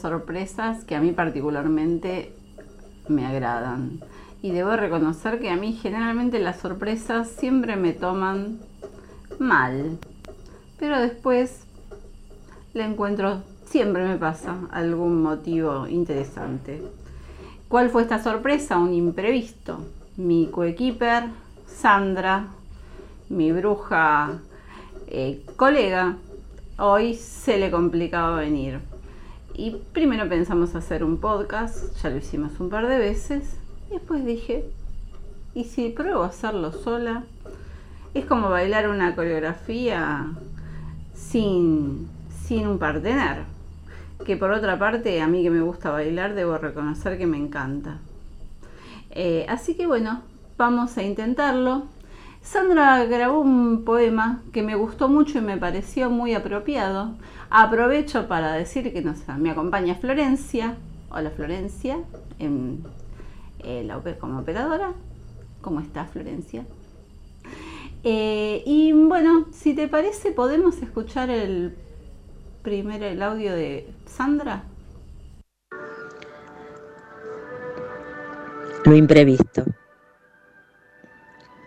Sorpresas que a mí particularmente me agradan. Y debo reconocer que a mí generalmente las sorpresas siempre me toman mal. Pero después le encuentro, siempre me pasa algún motivo interesante. ¿Cuál fue esta sorpresa? Un imprevisto. Mi coequiper, Sandra, mi bruja eh, colega, hoy se le complicaba venir. Y primero pensamos hacer un podcast, ya lo hicimos un par de veces, y después dije, ¿y si pruebo hacerlo sola? Es como bailar una coreografía sin, sin un partener. Que por otra parte, a mí que me gusta bailar, debo reconocer que me encanta. Eh, así que bueno, vamos a intentarlo. Sandra grabó un poema que me gustó mucho y me pareció muy apropiado. Aprovecho para decir que nos, me acompaña Florencia. Hola Florencia, en, eh, como operadora. ¿Cómo estás Florencia? Eh, y bueno, si te parece, podemos escuchar el primer el audio de Sandra. Lo imprevisto.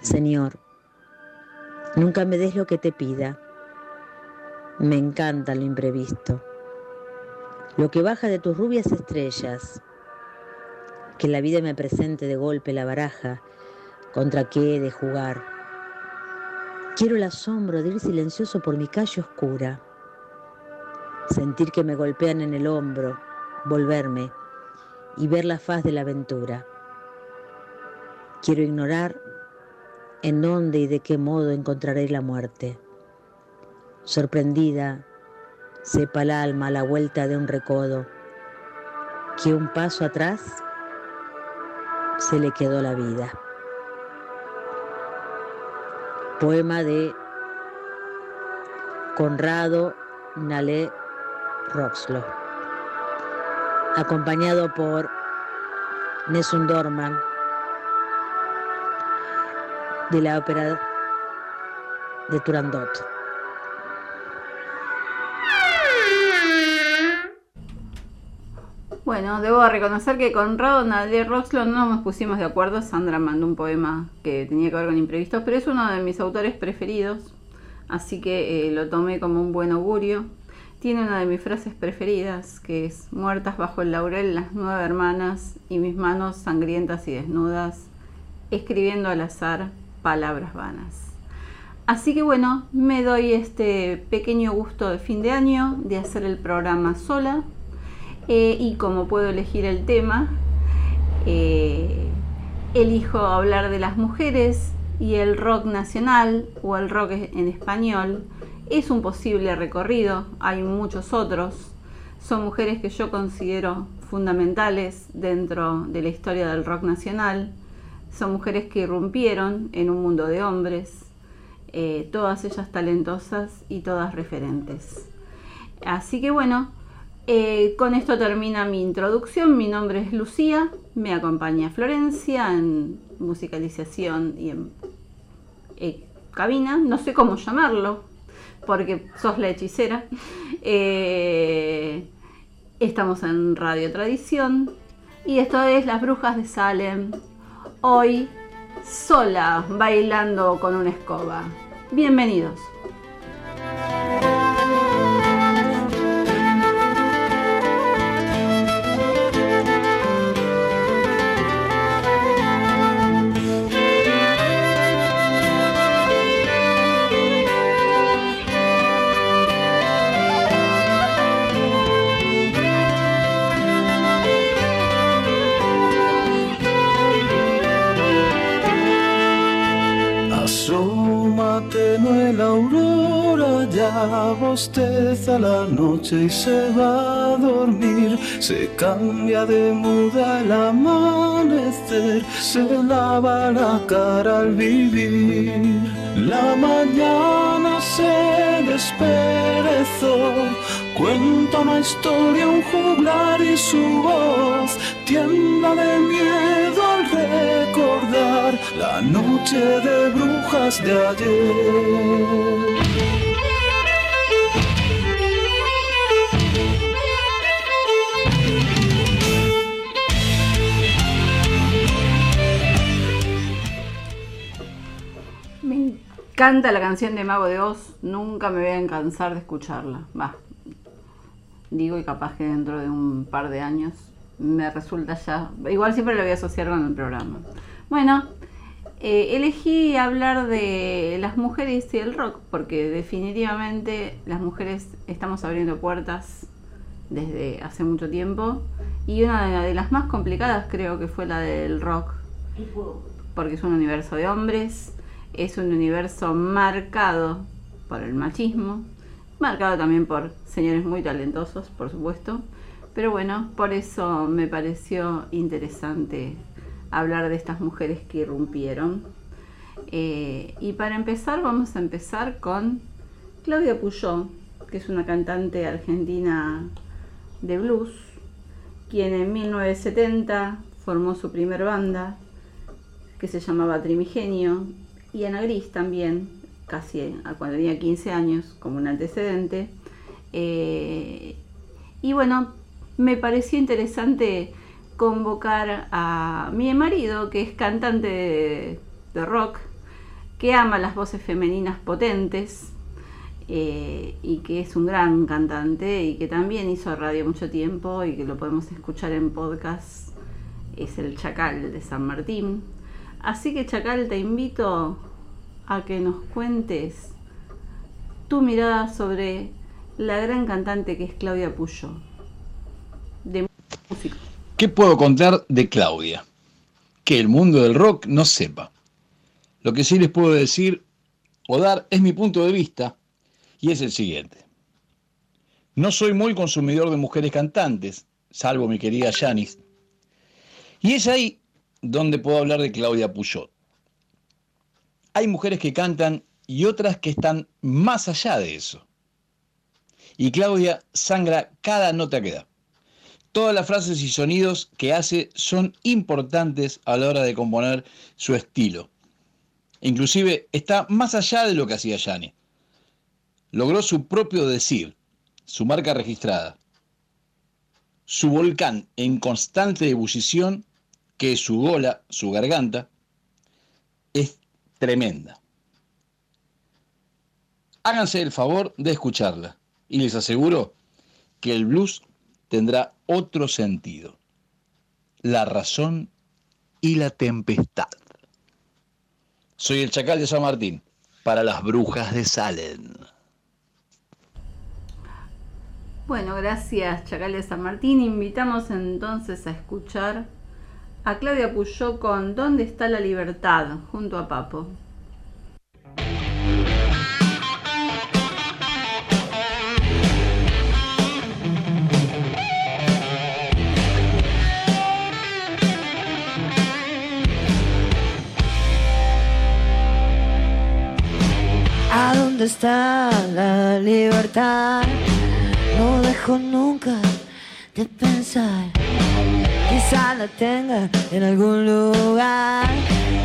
Señor, nunca me des lo que te pida. Me encanta lo imprevisto. Lo que baja de tus rubias estrellas. Que la vida me presente de golpe la baraja contra qué he de jugar. Quiero el asombro de ir silencioso por mi calle oscura. Sentir que me golpean en el hombro, volverme y ver la faz de la aventura. Quiero ignorar en dónde y de qué modo encontraré la muerte. Sorprendida, sepa el alma a la vuelta de un recodo que un paso atrás se le quedó la vida. Poema de Conrado Nalé Roxlo, acompañado por Nessun Dorman de la ópera de Turandot. Bueno, debo reconocer que con Nadie Roxlo no nos pusimos de acuerdo. Sandra mandó un poema que tenía que ver con imprevistos, pero es uno de mis autores preferidos, así que eh, lo tomé como un buen augurio. Tiene una de mis frases preferidas, que es, muertas bajo el laurel las nueve hermanas y mis manos sangrientas y desnudas, escribiendo al azar palabras vanas. Así que bueno, me doy este pequeño gusto de fin de año de hacer el programa sola eh, y como puedo elegir el tema, eh, elijo hablar de las mujeres y el rock nacional o el rock en español. Es un posible recorrido, hay muchos otros. Son mujeres que yo considero fundamentales dentro de la historia del rock nacional son mujeres que irrumpieron en un mundo de hombres, eh, todas ellas talentosas y todas referentes. Así que bueno, eh, con esto termina mi introducción. Mi nombre es Lucía, me acompaña Florencia en musicalización y en eh, cabina, no sé cómo llamarlo, porque sos la hechicera. estamos en Radio Tradición y esto es Las Brujas de Salem hoy sola bailando con una escoba. Bienvenidos. La noche y se va a dormir. Se cambia de muda el amanecer, se lava la cara al vivir. La mañana se desperezó, cuenta una historia, un juglar y su voz tienda de miedo al recordar la noche de brujas de ayer. Encanta la canción de Mago de Oz, nunca me voy a cansar de escucharla. Va, digo y capaz que dentro de un par de años me resulta ya, igual siempre lo voy a asociar con el programa. Bueno, eh, elegí hablar de las mujeres y el rock porque definitivamente las mujeres estamos abriendo puertas desde hace mucho tiempo y una de las más complicadas creo que fue la del rock porque es un universo de hombres, es un universo marcado por el machismo, marcado también por señores muy talentosos, por supuesto, pero bueno, por eso me pareció interesante hablar de estas mujeres que irrumpieron. Eh, y para empezar, vamos a empezar con Claudia Puyó, que es una cantante argentina de blues, quien en 1970 formó su primer banda, que se llamaba Trimigenio, y Ana Gris también, casi cuando tenía 15 años, como un antecedente. Eh, y bueno, me pareció interesante convocar a mi marido, que es cantante de, rock, que ama las voces femeninas potentes eh, y que es un gran cantante y que también hizo radio mucho tiempo y que lo podemos escuchar en podcast, es el Chacal de San Martín. Así que Chacal, te invito a que nos cuentes tu mirada sobre la gran cantante que es Claudia Puyo, de música. ¿Qué puedo contar de Claudia? Que el mundo del rock no sepa. Lo que sí les puedo decir o dar es mi punto de vista y es el siguiente. No soy muy consumidor de mujeres cantantes, salvo mi querida Janis. Y es ahí donde puedo hablar de Claudia Puyot. Hay mujeres que cantan y otras que están más allá de eso. Y Claudia sangra cada nota que da. Todas las frases y sonidos que hace son importantes a la hora de componer su estilo. Inclusive está más allá de lo que hacía Yanni. Logró su propio decir, su marca registrada. Su volcán en constante ebullición que su gola, su garganta, es tremenda. Háganse el favor de escucharla y les aseguro que el blues tendrá otro sentido. La razón y la tempestad. Soy el Chacal de San Martín, para las brujas de Salem. Bueno, gracias Chacal de San Martín. Invitamos entonces a escuchar a Claudia Puyó con ¿Dónde está la libertad? junto a Papo. ¿A dónde está la libertad? No dejo nunca de pensar quizá tenga en algún lugar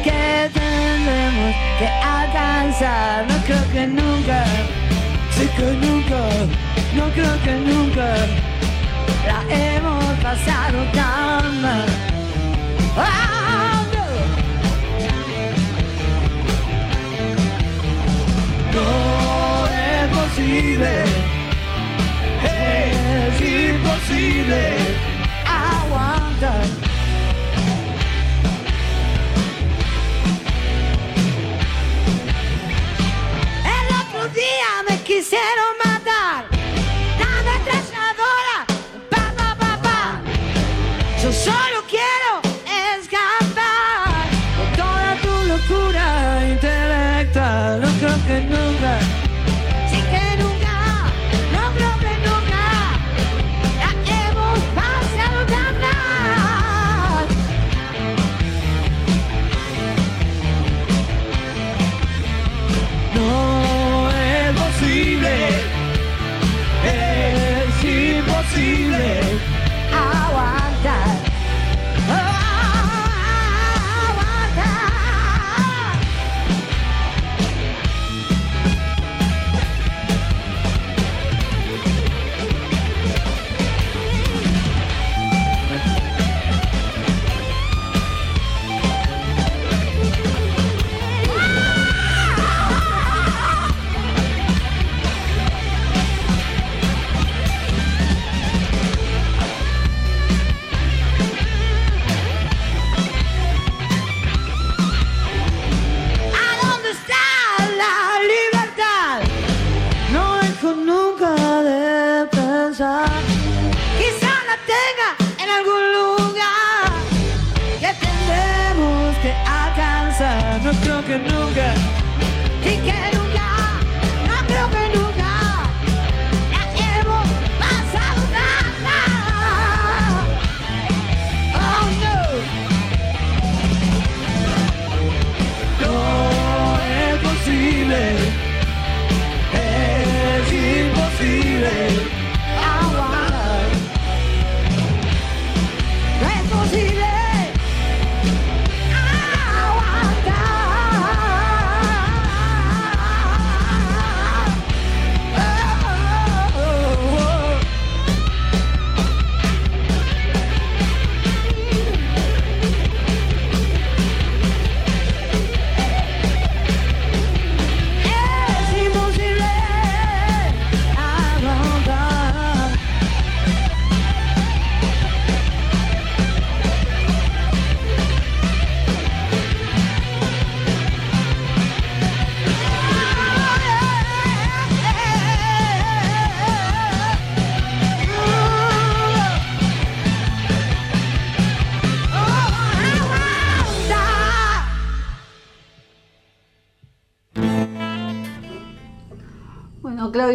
que tendremos que alcanzar. No creo que nunca, sé que nunca, no creo que nunca la hemos pasado tan mal. No. es posible, es imposible el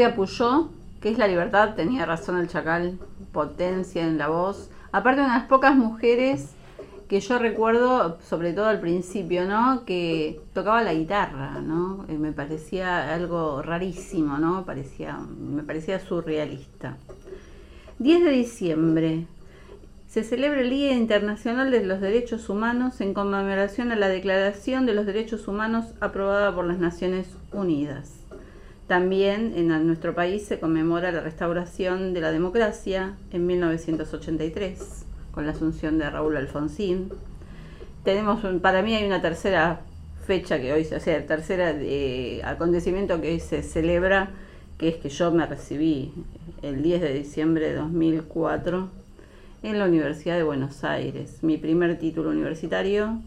Claudia Puyó, que es la libertad, tenía razón el chacal, potencia en la voz. Aparte, una de las pocas mujeres que yo recuerdo, sobre todo al principio, ¿no? Que tocaba la guitarra, ¿no? Eh, me parecía algo rarísimo, ¿no? Parecía, me parecía surrealista. 10 de diciembre. Se celebra el Día Internacional de los Derechos Humanos en conmemoración a la Declaración de los Derechos Humanos aprobada por las Naciones Unidas. También en nuestro país se conmemora la restauración de la democracia en 1983 con la asunción de Raúl Alfonsín. Tenemos para mí hay una tercera fecha que hoy, o sea, el tercera eh, acontecimiento que hoy se celebra, que es que yo me recibí el 10 de diciembre de 2004 en la Universidad de Buenos Aires, mi primer título universitario,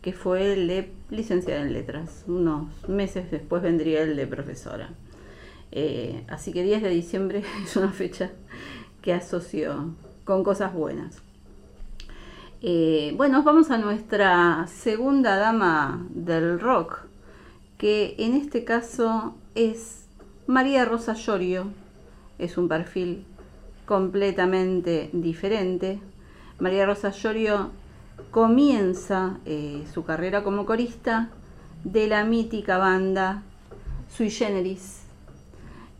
que fue el de licenciada en letras. Unos meses después vendría el de profesora. Eh, así que 10 de diciembre es una fecha que asocio con cosas buenas. Eh, bueno, vamos a nuestra segunda dama del rock, que en este caso es María Rosa Llorio. Es un perfil completamente diferente. María Rosa Llorio comienza eh, su carrera como corista de la mítica banda Sui Generis.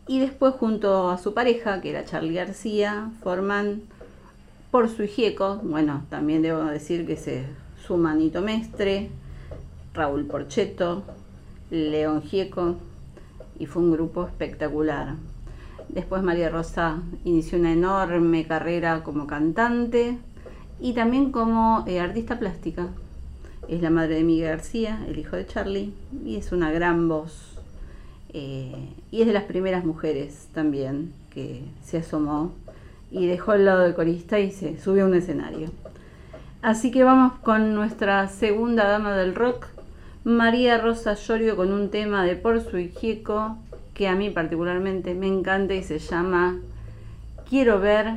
Y después junto a su pareja, que era Charlie García, forman por su hijieco, bueno, también debo decir que se suma Nito Mestre, Raúl Porcheto, León Gieco, y fue un grupo espectacular. Después María Rosa inició una enorme carrera como cantante y también como eh, artista plástica. Es la madre de Miguel García, el hijo de Charlie, y es una gran voz. Eh, y es de las primeras mujeres también que se asomó y dejó el lado de corista y se subió a un escenario. Así que vamos con nuestra segunda dama del rock, María Rosa Llorio, con un tema de Por su Hijieco que a mí particularmente me encanta y se llama Quiero ver,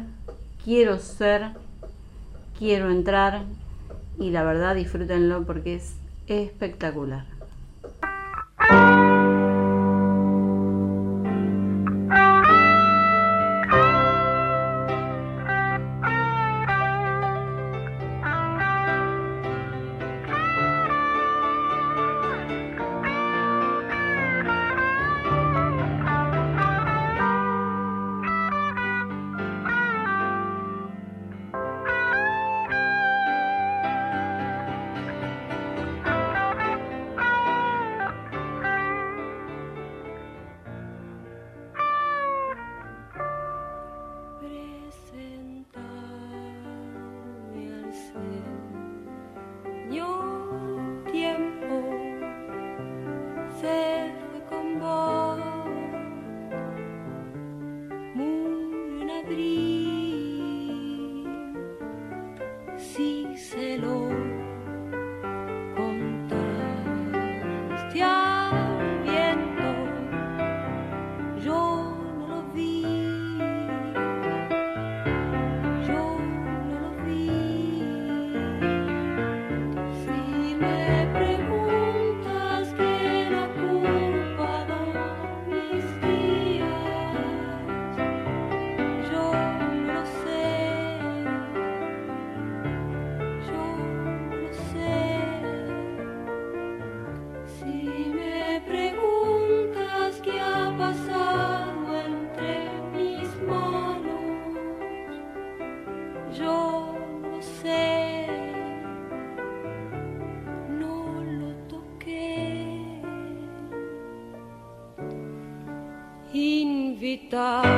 quiero ser, quiero entrar y la verdad disfrútenlo porque es espectacular. guitar.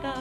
到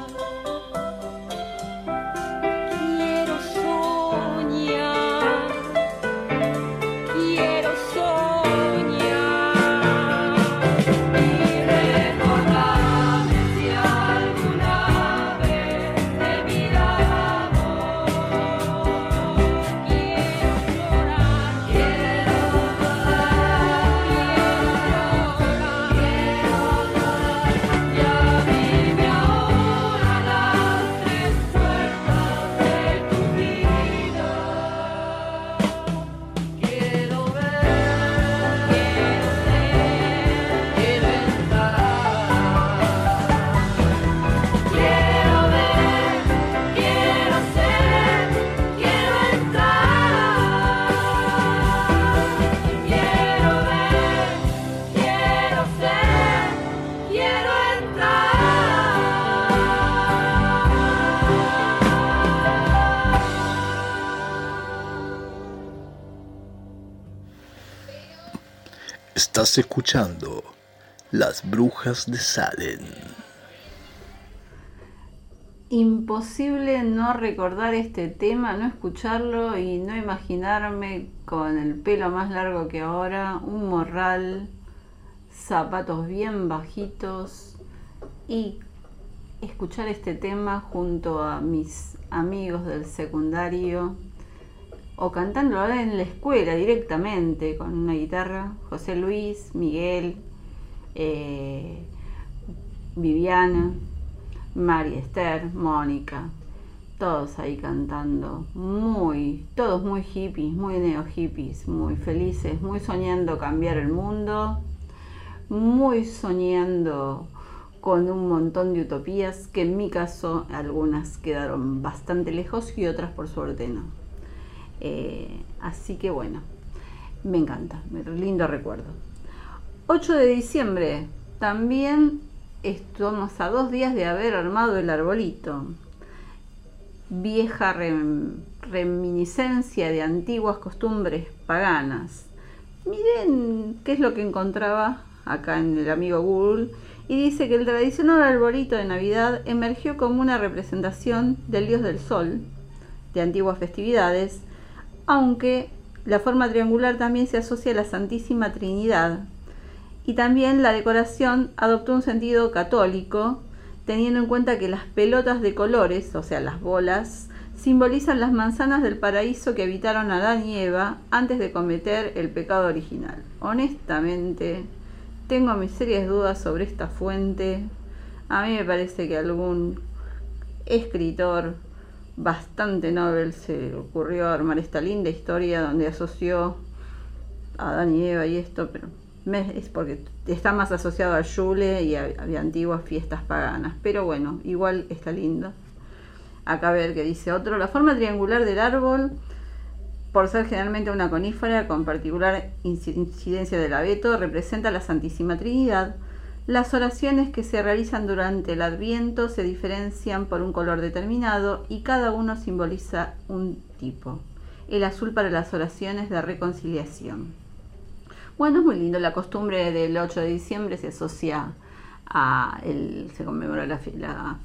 Escuchando Las Brujas de Salem. Imposible no recordar este tema, no escucharlo y no imaginarme con el pelo más largo que ahora, un morral, zapatos bien bajitos y escuchar este tema junto a mis amigos del secundario o cantándolo en la escuela directamente con una guitarra, José Luis, Miguel, eh, Viviana, María Esther, Mónica, todos ahí cantando, muy, todos muy hippies, muy neo hippies, muy felices, muy soñando cambiar el mundo, muy soñando con un montón de utopías que en mi caso algunas quedaron bastante lejos y otras por suerte no. Eh, así que bueno, me encanta, lindo recuerdo. 8 de diciembre, también estamos a dos días de haber armado el arbolito. Vieja rem- reminiscencia de antiguas costumbres paganas. Miren qué es lo que encontraba acá en el amigo Google y dice que el tradicional arbolito de Navidad emergió como una representación del dios del sol de antiguas festividades, aunque la forma triangular también se asocia a la Santísima Trinidad y también la decoración adoptó un sentido católico, teniendo en cuenta que las pelotas de colores, o sea, las bolas, simbolizan las manzanas del paraíso que habitaron Adán y Eva antes de cometer el pecado original. Honestamente, tengo mis serias dudas sobre esta fuente. A mí me parece que algún escritor bastante novel se ocurrió armar esta linda historia donde asoció a Adán y Eva y esto, pero es porque está más asociado a Yule y a, a antiguas fiestas paganas. Pero bueno, igual está lindo. Acá ver qué dice otro. La forma triangular del árbol, por ser generalmente una conífera con particular incidencia del abeto, representa la Santísima Trinidad. Las oraciones que se realizan durante el Adviento se diferencian por un color determinado y cada uno simboliza un tipo. El azul para las oraciones de reconciliación. Bueno, es muy lindo. La costumbre del 8 de diciembre se asocia a el, se conmemora la,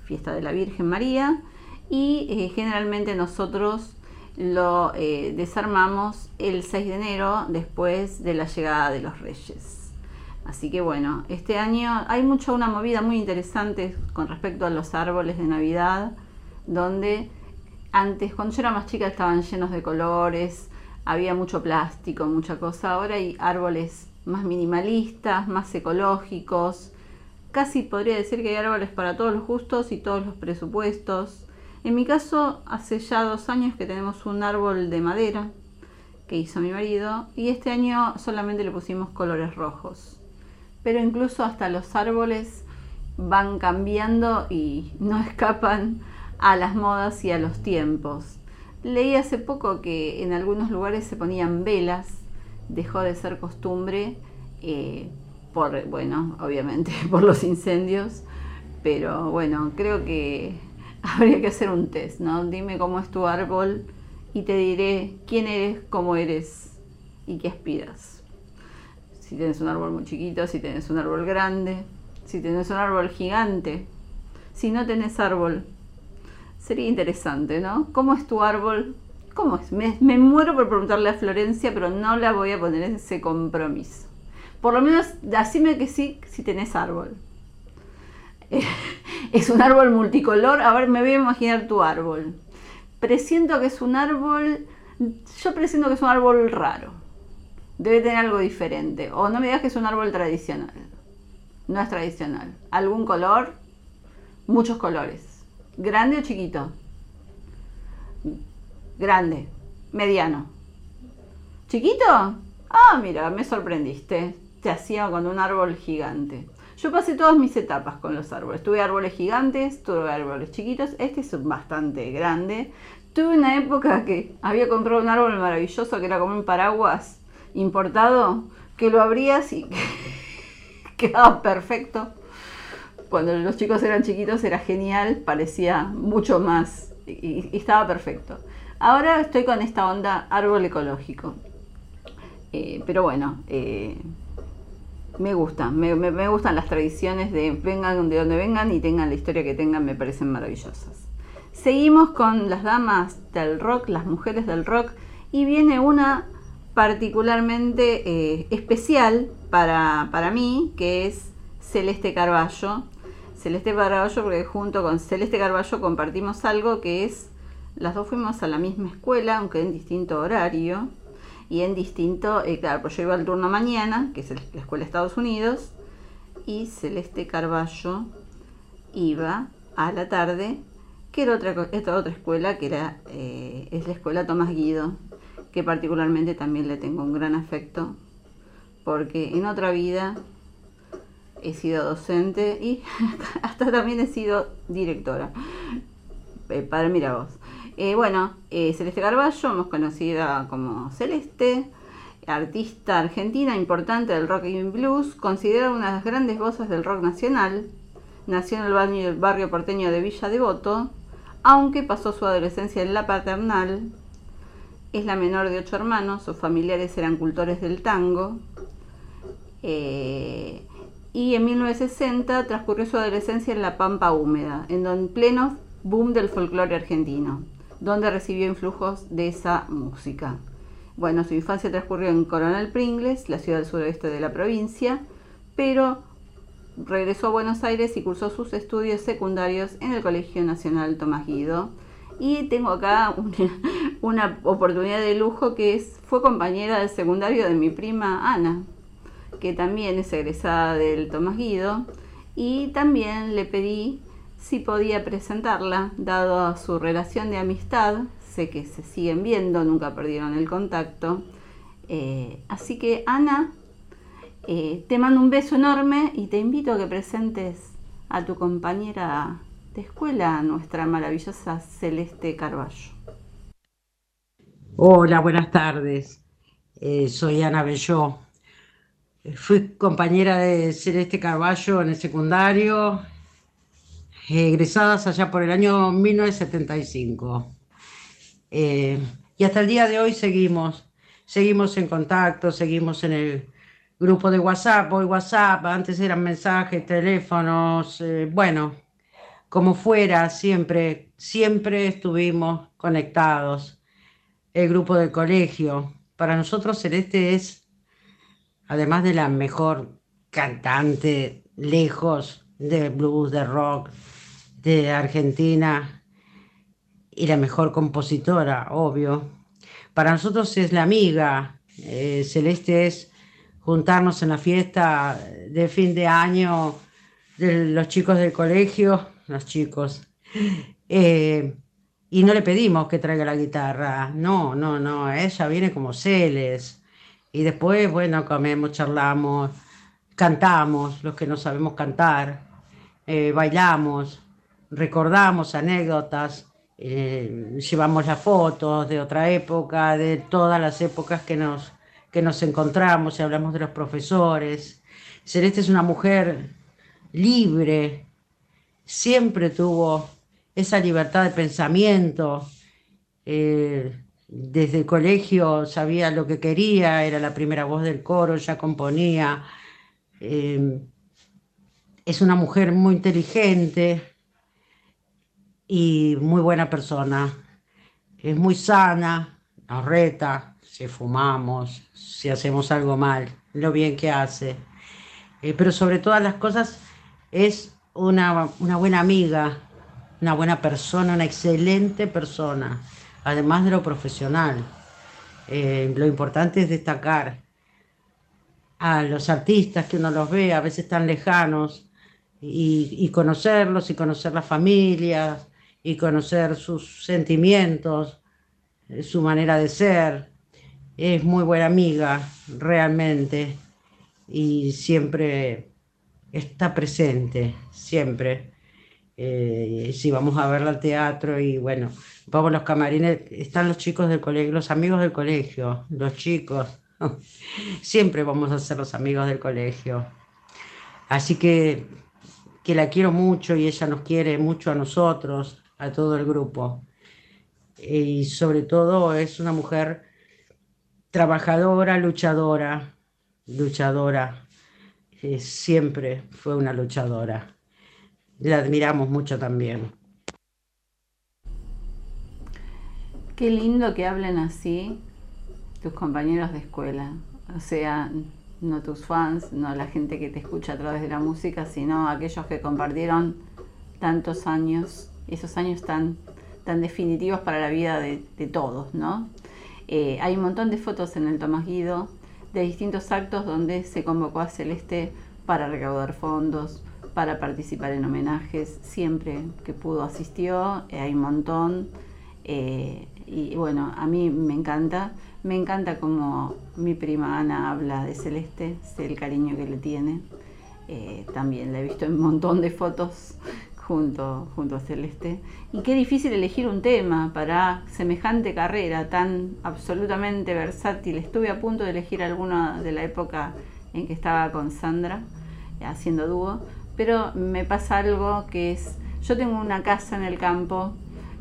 fiesta de la Virgen María y eh, generalmente nosotros lo eh, desarmamos el 6 de enero después de la llegada de los reyes. Así que bueno, este año hay mucho una movida muy interesante con respecto a los árboles de Navidad, donde antes, cuando yo era más chica, estaban llenos de colores, había mucho plástico, mucha cosa. Ahora hay árboles más minimalistas, más ecológicos. Casi podría decir que hay árboles para todos los gustos y todos los presupuestos. En mi caso, hace ya dos años que tenemos un árbol de madera que hizo mi marido y este año solamente le pusimos colores rojos. Pero incluso hasta los árboles van cambiando y no escapan a las modas y a los tiempos. Leí hace poco que en algunos lugares se ponían velas, dejó de ser costumbre eh, por, bueno, obviamente por los incendios, pero bueno, creo que habría que hacer un test, ¿no? Dime cómo es tu árbol y te diré quién eres, cómo eres y qué aspiras. Si tienes un árbol muy chiquito, si tienes un árbol grande, si tienes un árbol gigante, si no tenés árbol. Sería interesante, ¿no? ¿Cómo es tu árbol? ¿Cómo es? Me, me muero por preguntarle a Florencia, pero no la voy a poner en ese compromiso. Por lo menos, decime que sí si tenés árbol. es un árbol multicolor. A ver, me voy a imaginar tu árbol. Presiento que es un árbol. Yo presiento que es un árbol raro. Debe tener algo diferente. O no me digas que es un árbol tradicional. No es tradicional. ¿Algún color? Muchos colores. ¿Grande o chiquito? Grande. Mediano. ¿Chiquito? Ah, mira, me sorprendiste. Te hacía con un árbol gigante. Yo pasé todas mis etapas con los árboles. Tuve árboles gigantes, tuve árboles chiquitos. Este es bastante grande. Tuve una época que había comprado un árbol maravilloso que era como un paraguas importado, que lo abrías y quedaba perfecto. Cuando los chicos eran chiquitos era genial, parecía mucho más y, estaba perfecto. Ahora estoy con esta onda árbol ecológico. Eh, pero bueno, eh, me gusta, me, gustan las tradiciones de vengan de donde vengan y tengan la historia que tengan, me parecen maravillosas. Seguimos con las damas del rock, las mujeres del rock, y viene una particularmente eh, especial para, para mí, que es Celeste Carballo. Celeste Carballo, porque junto con Celeste Carballo compartimos algo que es, las dos fuimos a la misma escuela, aunque en distinto horario y en distinto, eh, claro, pues yo iba al turno mañana, que es la Escuela de Estados Unidos, y Celeste Carballo iba a la tarde, que era otra, esta otra escuela, que era, eh, es la Escuela Tomás Guido, que particularmente también le tengo un gran afecto, porque en otra vida he sido docente y hasta también he sido directora. Eh, para mira vos. Eh, bueno, eh, Celeste Carballo, más conocida como Celeste, artista argentina importante del rock y blues, considerada una de las grandes voces del rock nacional. Nació en el barrio, porteño de Villa Devoto, aunque pasó su adolescencia en la paternal. Es la menor de ocho hermanos, sus familiares eran cultores del tango. Eh, y en 1960 transcurrió su adolescencia en la Pampa Húmeda, en pleno boom del folclore argentino donde recibió influjos de esa música. Bueno, su infancia transcurrió en Coronel Pringles, la ciudad del suroeste de la provincia, pero regresó a Buenos Aires y cursó sus estudios secundarios en el Colegio Nacional Tomás Guido, Y tengo acá una, oportunidad de lujo que es, fue compañera del secundario de mi prima Ana, que también es egresada del Tomás Guido. Y también le pedí si podía presentarla, dado su relación de amistad. Sé que se siguen viendo, nunca perdieron el contacto. Eh, así que Ana, eh, te mando un beso enorme y te invito a que presentes a tu compañera de escuela, nuestra maravillosa Celeste Carballo. Hola, buenas tardes. Eh, soy Ana Belló. Fui compañera de Celeste Carballo en el secundario, egresadas allá por el año 1975. Eh, y hasta el día de hoy seguimos, seguimos en contacto, seguimos en el grupo de WhatsApp, hoy WhatsApp, antes eran mensajes, teléfonos, eh, bueno, como fuera, siempre, siempre estuvimos conectados. El grupo del colegio, para nosotros Celeste es, además de la mejor cantante lejos de blues, de rock, de Argentina, y la mejor compositora, obvio. Para nosotros es la amiga. Eh, Celeste es juntarnos en la fiesta de fin de año de los chicos del colegio, los chicos, eh, y no le pedimos que traiga la guitarra, no, no, no, ella viene como Celes, y después, bueno, comemos, charlamos, cantamos, los que no sabemos cantar, eh, bailamos, recordamos anécdotas, eh, llevamos las fotos de otra época, de todas las épocas que nos que nos encontramos y hablamos de los profesores. Celeste es una mujer libre, siempre tuvo esa libertad de pensamiento. Eh, desde el colegio sabía lo que quería, era la primera voz del coro, ya componía. Eh, es una mujer muy inteligente y muy buena persona. Es muy sana, nos reta, si fumamos, si hacemos algo mal, lo bien que hace. Eh, pero sobre todas las cosas es una, buena amiga, una buena persona, una excelente persona, además de lo profesional. Eh, lo importante es destacar a los artistas que uno los ve, a veces tan lejanos, y, y conocerlos y conocer las familias y conocer sus sentimientos, eh, su manera de ser, es muy buena amiga, realmente, y siempre está presente, siempre. Eh, si vamos a verla al teatro y bueno, vamos los camarines, están los chicos del colegio, los amigos del colegio, los chicos, siempre vamos a ser los amigos del colegio. Así que, que la quiero mucho y ella nos quiere mucho a nosotros, a todo el grupo. Y sobre todo es una mujer trabajadora, luchadora, luchadora, eh, siempre fue una luchadora. La admiramos mucho también. Qué lindo que hablen así tus compañeros de escuela, o sea, no tus fans, no la gente que te escucha a través de la música, sino aquellos que compartieron tantos años, esos años tan, tan definitivos para la vida de, todos, ¿no? Eh, hay un montón de fotos en el Tomás Guido de distintos actos donde se convocó a Celeste para recaudar fondos, para participar en homenajes, siempre que pudo asistió, eh, hay un montón. Eh, y bueno, a mí me encanta, me encanta como mi prima Ana habla de Celeste, sé el cariño que le tiene. también la he visto en un montón de fotos junto, junto a Celeste. Y qué difícil elegir un tema para semejante carrera tan absolutamente versátil. Estuve a punto de elegir alguna de la época en que estaba con Sandra eh, haciendo dúo, pero me pasa algo que es, yo tengo una casa en el campo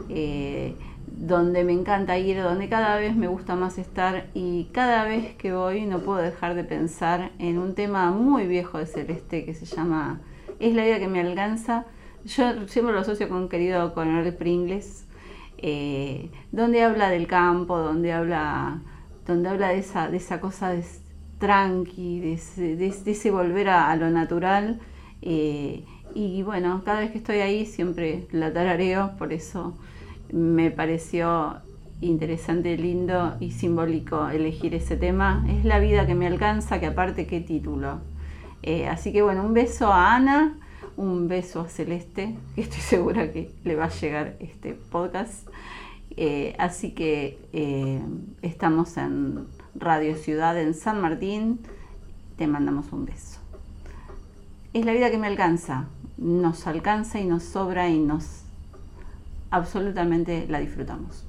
eh, donde me encanta ir, donde cada vez me gusta más estar y cada vez que voy no puedo dejar de pensar en un tema muy viejo de Celeste que se llama Es la vida que me alcanza yo siempre lo asocio con un querido coronel Pringles, eh, donde habla del campo, donde habla, donde habla de esa, de esa cosa de tranqui, de ese, volver a, lo natural. Eh, y bueno, cada vez que estoy ahí siempre la tarareo, por eso me pareció interesante, lindo y simbólico elegir ese tema. Es la vida que me alcanza, que aparte qué título. Eh, así que bueno, un beso a Ana, un beso a Celeste, que estoy segura que le va a llegar este podcast. Eh, así que estamos en Radio Ciudad en San Martín. Te mandamos un beso es la vida que me alcanza, nos alcanza y nos sobra y nos absolutamente la disfrutamos.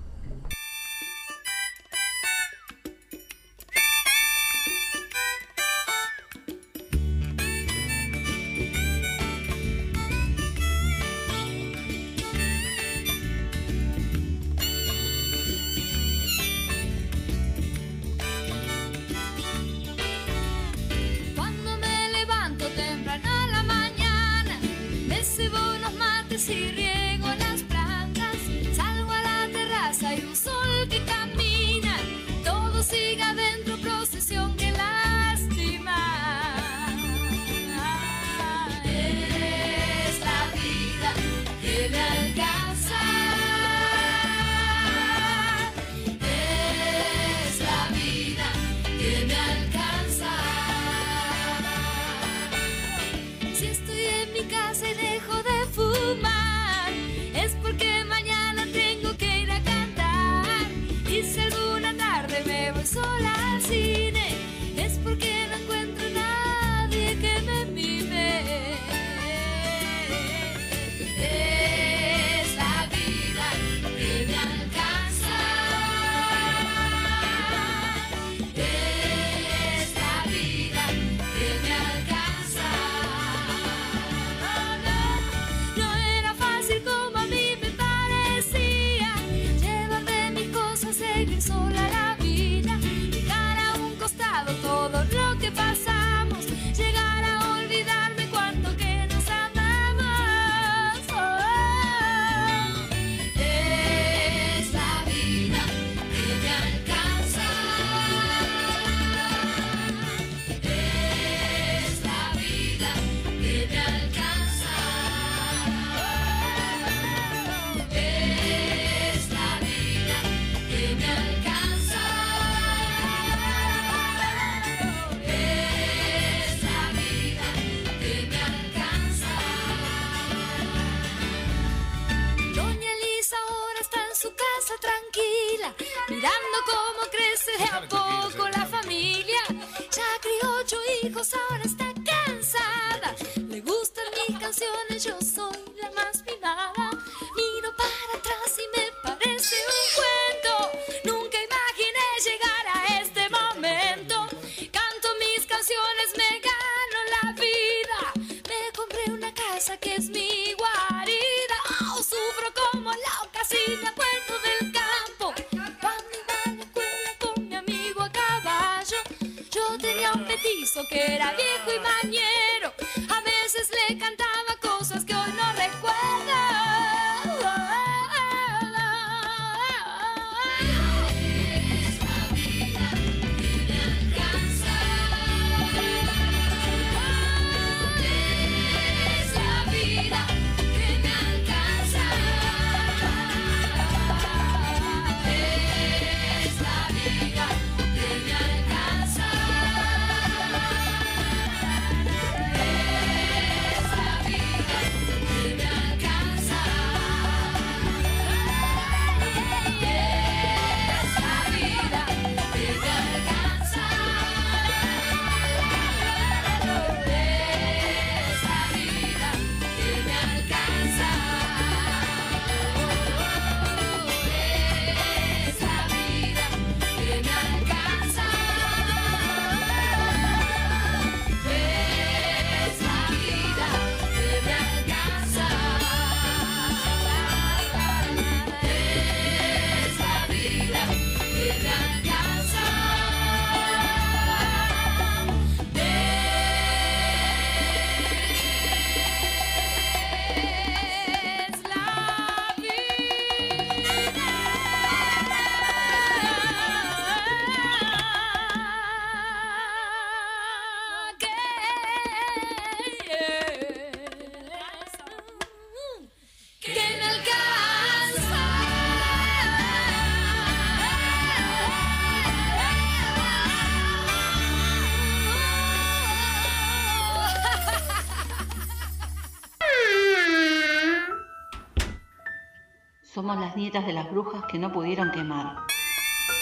De las brujas que no pudieron quemar.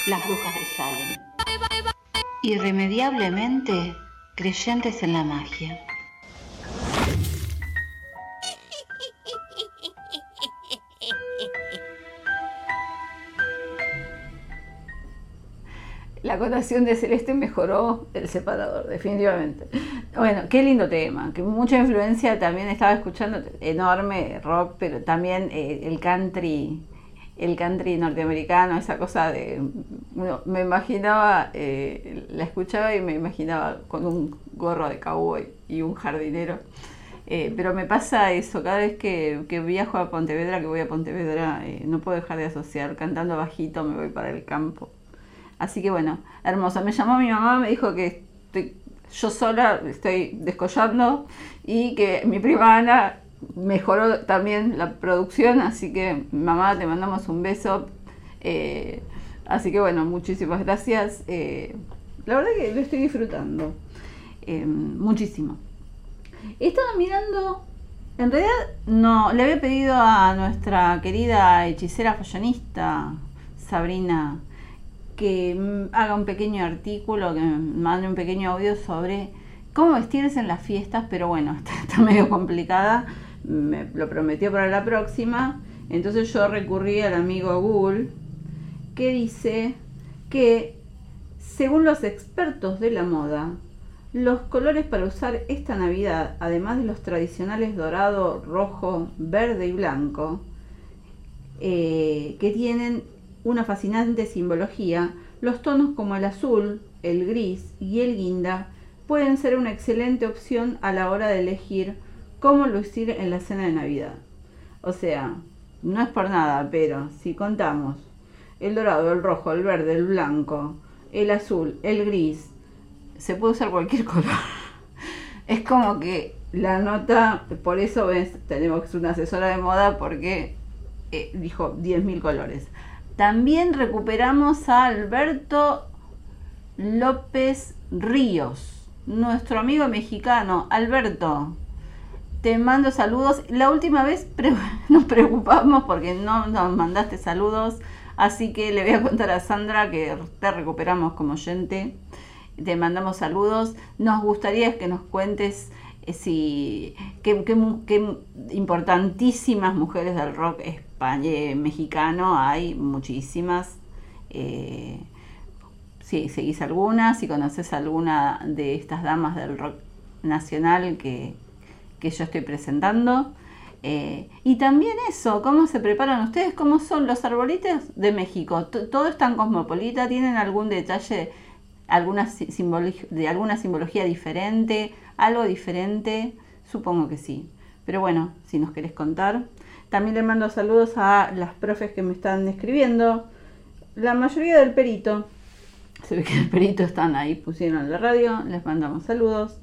Las brujas de Salem. Irremediablemente creyentes en la magia. La acotación de Celeste mejoró el separador, definitivamente. Bueno, qué lindo tema, que mucha influencia también estaba escuchando, enorme rock, pero también eh, el country, el country norteamericano, esa cosa de, me imaginaba, eh, la escuchaba y me imaginaba con un gorro de cowboy y un jardinero. Eh, pero me pasa eso, cada vez que, viajo a Pontevedra, que voy a Pontevedra, eh, no puedo dejar de asociar, cantando bajito me voy para el campo. Así que bueno, hermosa. Me llamó mi mamá, me dijo que estoy, yo sola estoy descollando y que mi prima Ana mejoró también la producción, así que mamá te mandamos un beso. Eh, así que bueno, muchísimas gracias. Eh, la verdad que lo estoy disfrutando eh, muchísimo. He estado mirando, en realidad no, le había pedido a nuestra querida hechicera fashionista, Sabrina, que mm, haga un pequeño artículo, que mande un pequeño audio sobre cómo vestirse en las fiestas, pero bueno, está medio complicada, me lo prometió para la próxima, entonces yo recurrí al amigo Google, que dice que según los expertos de la moda, los colores para usar esta Navidad, además de los tradicionales dorado, rojo, verde y blanco, eh, que tienen una fascinante simbología, los tonos como el azul, el gris y el guinda pueden ser una excelente opción a la hora de elegir cómo lucir en la cena de Navidad. O sea, no es por nada, pero si contamos el dorado, el rojo, el verde, el blanco, el azul, el gris, se puede usar cualquier color. Es como que la nota, por eso ves, tenemos una asesora de moda porque eh, dijo 10.000 colores. También recuperamos a Alberto López Ríos, nuestro amigo mexicano. Alberto, te mando saludos. La última vez nos preocupamos porque no nos mandaste saludos, así que le voy a contar a Sandra que te recuperamos como oyente. Te mandamos saludos. Nos gustaría que nos cuentes eh, si qué, qué importantísimas mujeres del rock español, eh, mexicano hay, muchísimas. Eh, si seguís alguna, si conoces alguna de estas damas del rock nacional que, que yo estoy presentando. Eh, y también eso, cómo se preparan ustedes, cómo son los arbolitos de México. Todo es tan cosmopolita, tienen algún detalle alguna de alguna simbología diferente, algo diferente, supongo que sí. Pero bueno, si nos querés contar. También le mando saludos a las profes que me están escribiendo. La mayoría del perito, se ve que el perito están ahí, pusieron la radio, les mandamos saludos.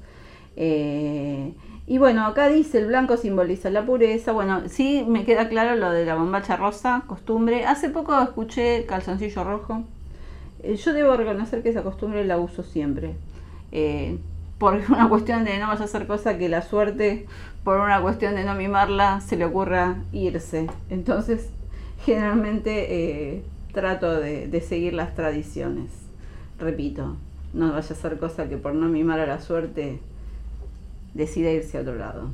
Eh, y bueno, acá dice el blanco simboliza la pureza. Bueno, sí me queda claro lo de la bombacha rosa, costumbre. Hace poco escuché calzoncillo rojo. Eh, yo debo reconocer que esa costumbre la uso siempre. Eh, por una cuestión de no vaya a hacer cosa que la suerte, por una cuestión de no mimarla, se le ocurra irse. Entonces, generalmente eh, trato de, de seguir las tradiciones. Repito, no vaya a ser cosa que por no mimar a la suerte decida irse a otro lado.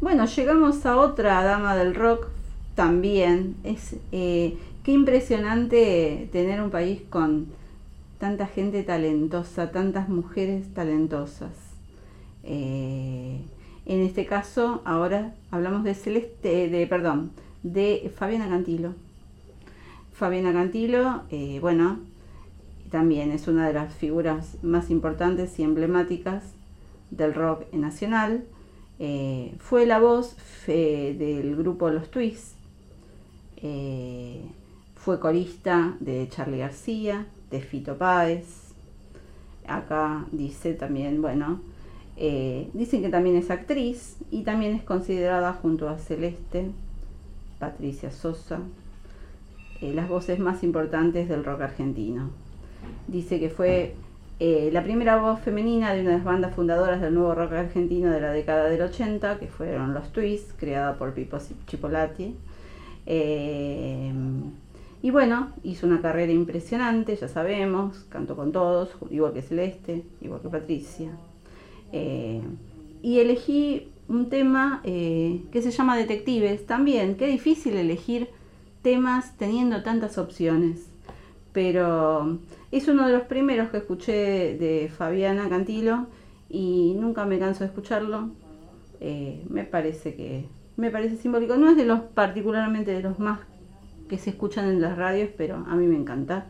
Bueno, llegamos a otra dama del rock también. Es eh, qué impresionante tener un país con tanta gente talentosa, tantas mujeres talentosas. Eh, en este caso, ahora hablamos de Celeste, de perdón, de Fabiana Cantilo. Fabiana Cantilo, eh, bueno, también es una de las figuras más importantes y emblemáticas del rock nacional. Eh, fue la voz fe- del grupo Los Twists. Eh, fue corista de Charlie García, de Fito Páez. Acá dice también, bueno, eh, dicen que también es actriz y también es considerada junto a Celeste, Patricia Sosa, eh, las voces más importantes del rock argentino. Dice que fue eh, la primera voz femenina de una de las bandas fundadoras del nuevo rock argentino de la década del 80, que fueron los Twists, creada por Pipo Chipolati. Eh, y bueno, hizo una carrera impresionante, ya sabemos, cantó con todos, igual que Celeste, igual que Patricia. Eh, y elegí un tema que se llama Detectives. También, qué difícil elegir temas teniendo tantas opciones. Pero es uno de los primeros que escuché de Fabiana Cantilo y nunca me canso de escucharlo. Eh, me parece que me parece simbólico. No es de los particularmente de los más que se escuchan en las radios, pero a mí me encanta.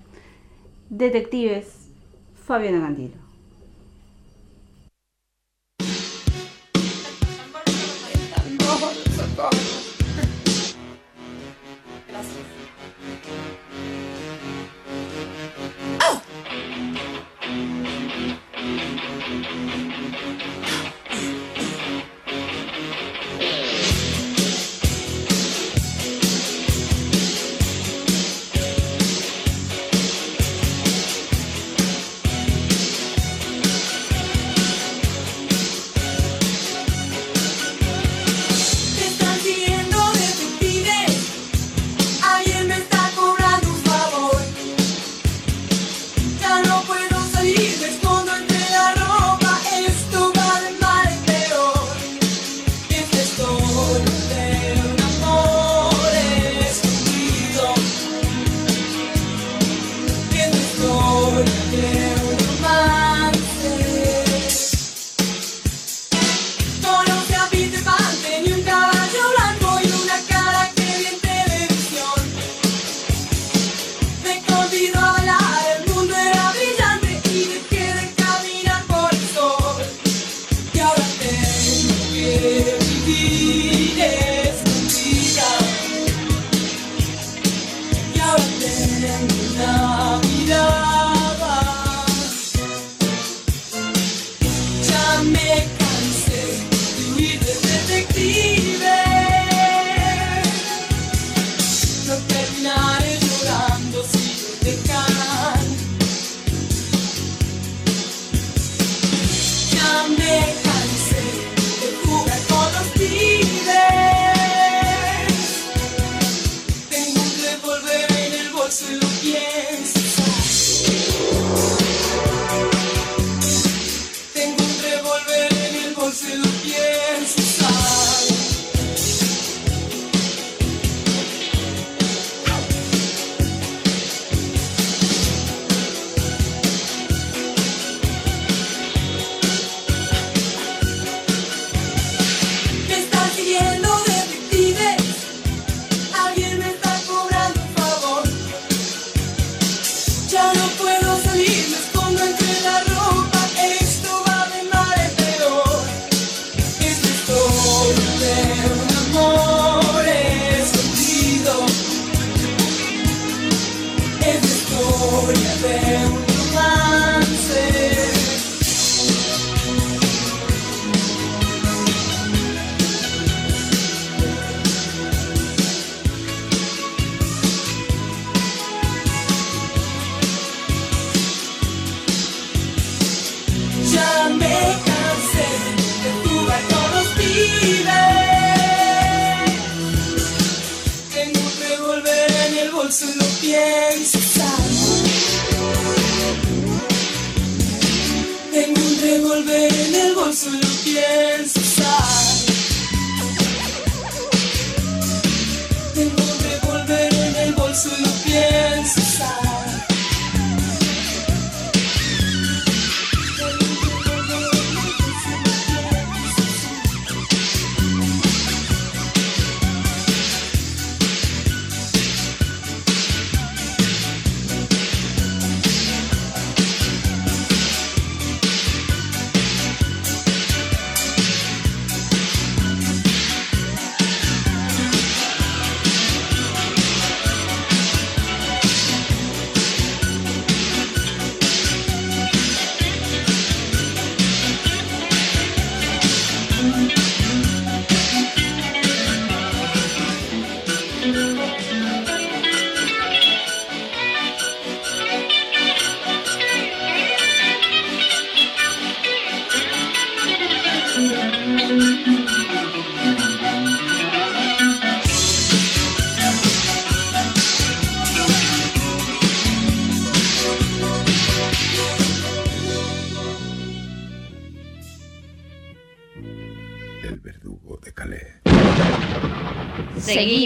Detectives, Fabiana Cantilo.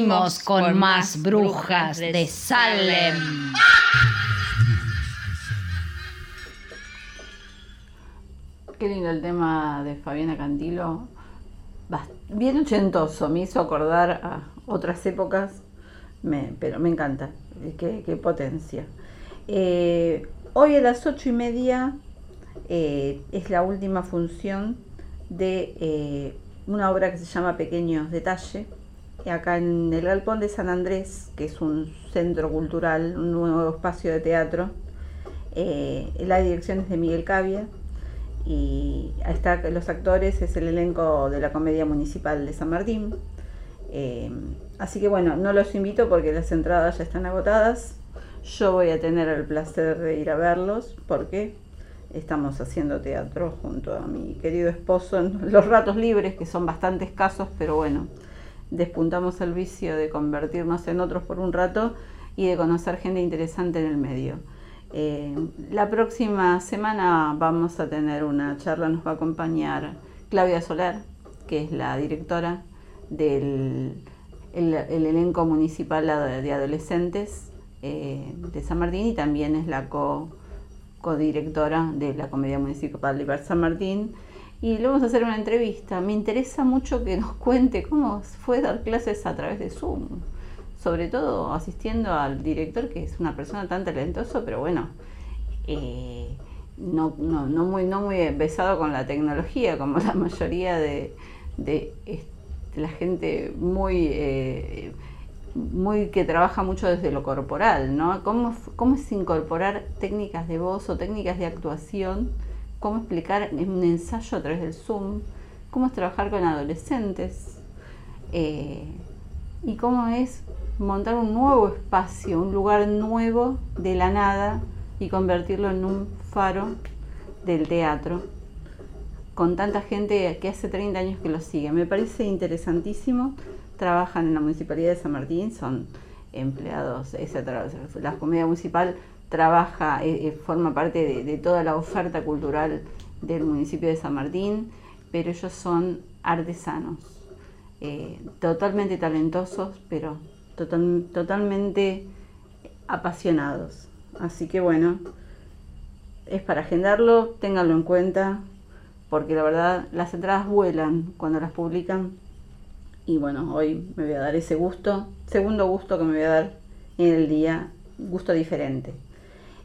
Seguimos con más brujas de Salem. Qué lindo el tema de Fabiana Cantilo. Bien ochentoso, me hizo acordar a otras épocas, me- pero me encanta. eh, Qué, qué potencia. Eh, hoy a las ocho y media eh, es la última función de eh, una obra que se llama Pequeños Detalles, acá en el Galpón de San Andrés, que es un centro cultural, un nuevo espacio de teatro. Eh, la dirección es de Miguel Cavia y está los actores, es el elenco de la Comedia Municipal de San Martín. Eh, así que bueno, no los invito porque las entradas ya están agotadas. Yo voy a tener el placer de ir a verlos porque estamos haciendo teatro junto a mi querido esposo en los ratos libres, que son bastante escasos, pero bueno, despuntamos el vicio de convertirnos en otros por un rato y de conocer gente interesante en el medio. Eh, la próxima semana vamos a tener una charla, nos va a acompañar Claudia Soler, que es la directora del el, el elenco municipal de adolescentes eh, de San Martín y también es la co codirectora de la Comedia Municipal de San Martín. Y le vamos a hacer una entrevista. Me interesa mucho que nos cuente cómo fue dar clases a través de Zoom. Sobre todo asistiendo al director, que es una persona tan talentosa, pero bueno, eh, no, no, no, muy, no muy besado con la tecnología, como la mayoría de, de, este, la gente muy, eh, muy que trabaja mucho desde lo corporal, ¿no? ¿Cómo, ¿Cómo es incorporar técnicas de voz o técnicas de actuación? ¿Cómo explicar en un ensayo a través del Zoom? ¿Cómo es trabajar con adolescentes? Eh, ¿Y cómo es montar un nuevo espacio, un lugar nuevo de la nada y convertirlo en un faro del teatro? con tanta gente que hace 30 años que lo sigue. Me parece interesantísimo. Trabajan en la Municipalidad de San Martín, son empleados, esa la comedia municipal trabaja, eh, forma parte de, de, toda la oferta cultural del municipio de San Martín, pero ellos son artesanos, eh, totalmente talentosos, pero total, totalmente apasionados. Así que bueno, es para agendarlo, ténganlo en cuenta, porque la verdad las entradas vuelan cuando las publican y bueno, hoy me voy a dar ese gusto, segundo gusto que me voy a dar en el día, gusto diferente.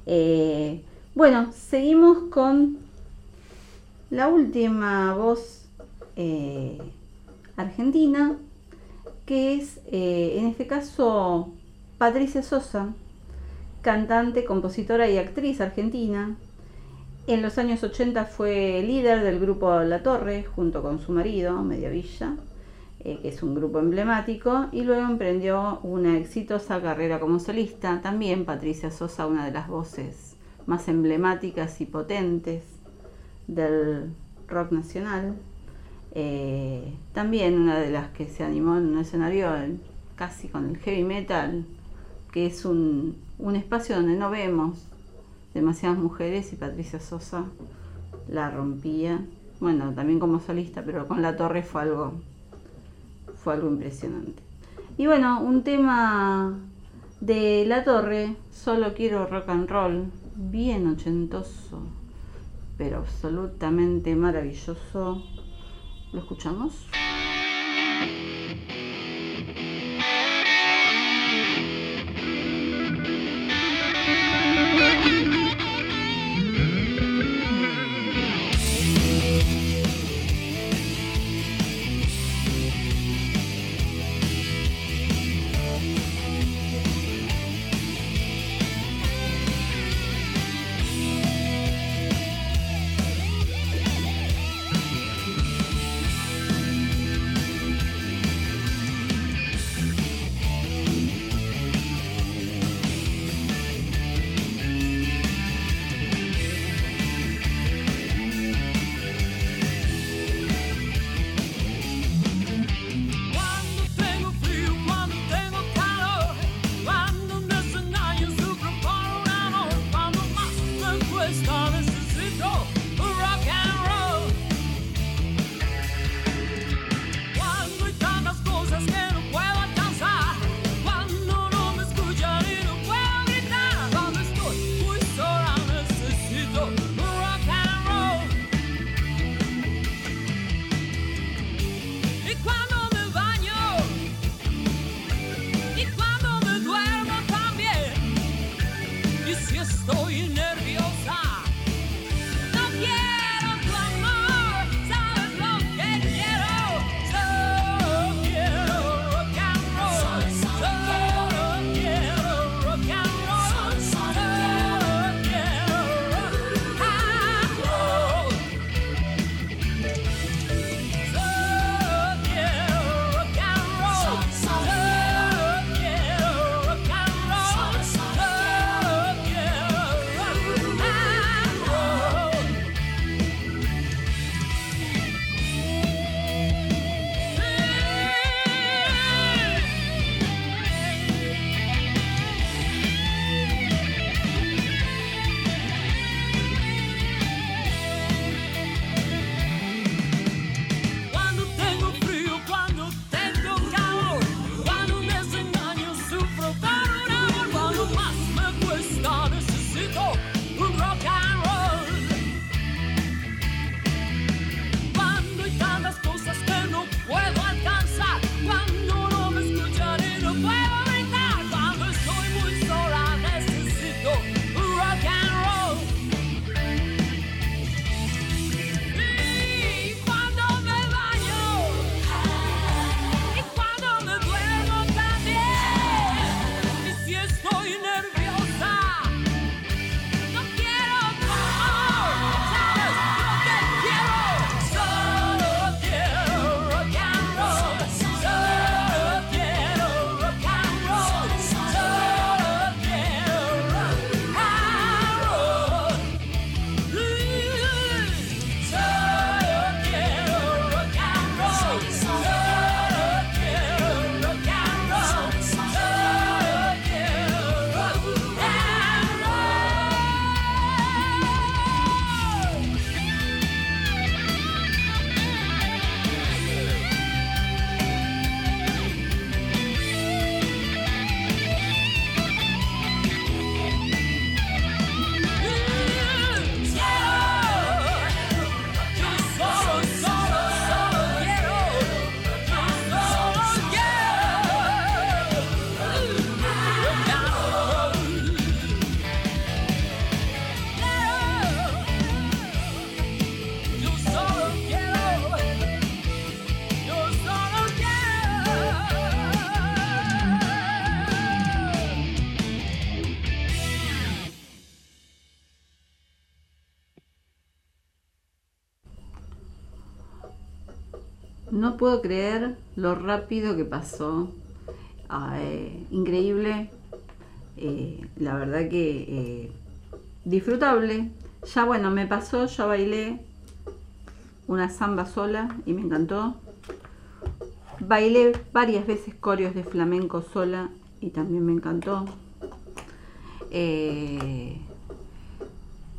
Eh, bueno, seguimos con la última voz eh, argentina, que es eh, en este caso Patricia Sosa, cantante, compositora y actriz argentina, en los años 80 fue líder del grupo La Torre junto con su marido, Mediavilla, eh, que es un grupo emblemático, y luego emprendió una exitosa carrera como solista. También Patricia Sosa, una de las voces más emblemáticas y potentes del rock nacional. Eh, también una de las que se animó en un escenario casi con el heavy metal, que es un, un espacio donde no vemos demasiadas mujeres y Patricia Sosa la rompía. Bueno, también como solista, pero con la torre fue algo, fue algo impresionante. Y bueno, un tema de la torre, solo quiero rock and roll, bien ochentoso, pero absolutamente maravilloso. ¿Lo escuchamos? Cuando hay tantas puedo creer lo rápido que pasó. Ah, eh, increíble. Eh, la verdad que eh, disfrutable. Ya bueno, me pasó, ya bailé una samba sola y me encantó. Bailé varias veces coreos de flamenco sola y también me encantó.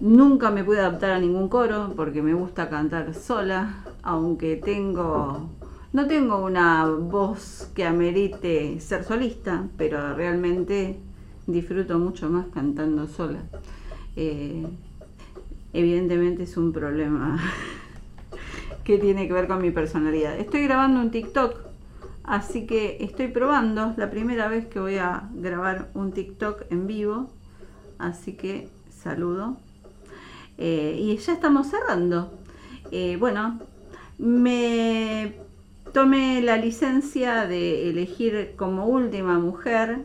Nunca me pude adaptar a ningún coro porque me gusta cantar sola, aunque tengo no tengo una voz que amerite ser solista, pero realmente disfruto mucho más cantando sola. Eh, evidentemente es un problema que tiene que ver con mi personalidad. Estoy grabando un TikTok, así que estoy probando, la primera vez que voy a grabar un TikTok en vivo, así que saludo. Eh, y ya estamos cerrando. Eh, bueno, me tomé la licencia de elegir como última mujer,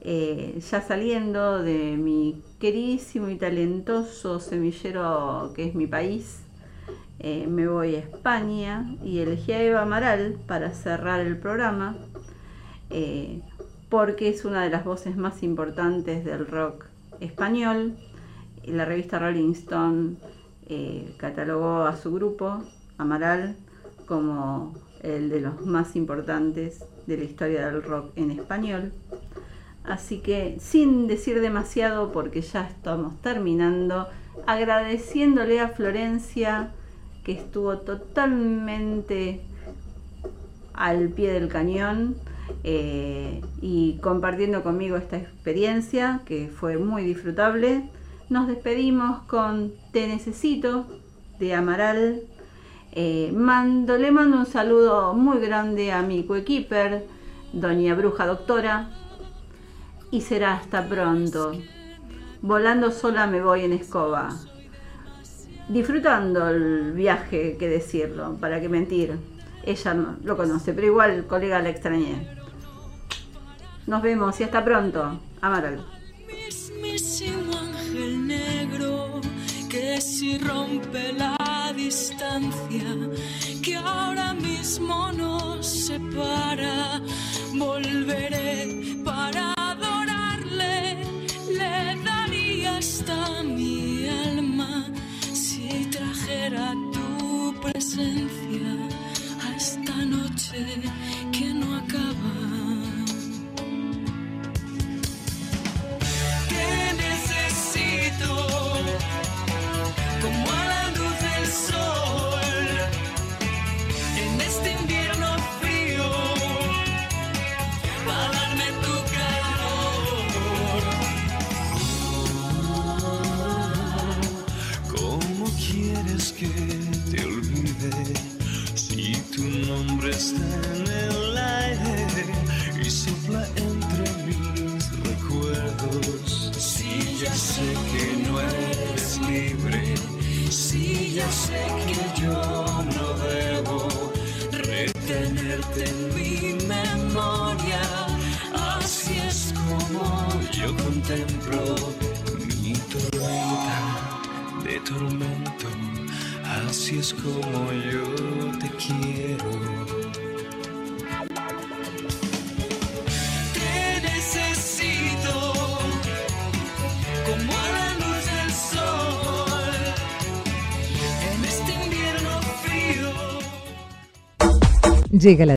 eh, ya saliendo de mi queridísimo y talentoso semillero que es mi país, eh, me voy a España y elegí a Eva Amaral para cerrar el programa, eh, porque es una de las voces más importantes del rock español. La revista Rolling Stone catalogó a su grupo, Amaral, como el de los más importantes de la historia del rock en español. Así que sin decir demasiado, porque ya estamos terminando, agradeciéndole a Florencia que estuvo totalmente al pie del cañón eh, y compartiendo conmigo esta experiencia que fue muy disfrutable. Nos despedimos con Te Necesito de Amaral. Eh, mando, le mando un saludo muy grande a mi coequiper, Doña Bruja Doctora. Y será hasta pronto. Volando sola me voy en escoba disfrutando el viaje, que decirlo, para qué mentir. Ella no lo conoce, pero igual, colega, la extrañé. Nos vemos y hasta pronto. Amaral. ángel negro que si rompe la distancia que ahora mismo nos separa, volveré para adorarle, le daría hasta mi alma si trajera tu presencia a esta noche ya sé que yo no debo retenerte en mi memoria, así es como yo contemplo mi tormenta de tormento, así es como yo te quiero. Llega la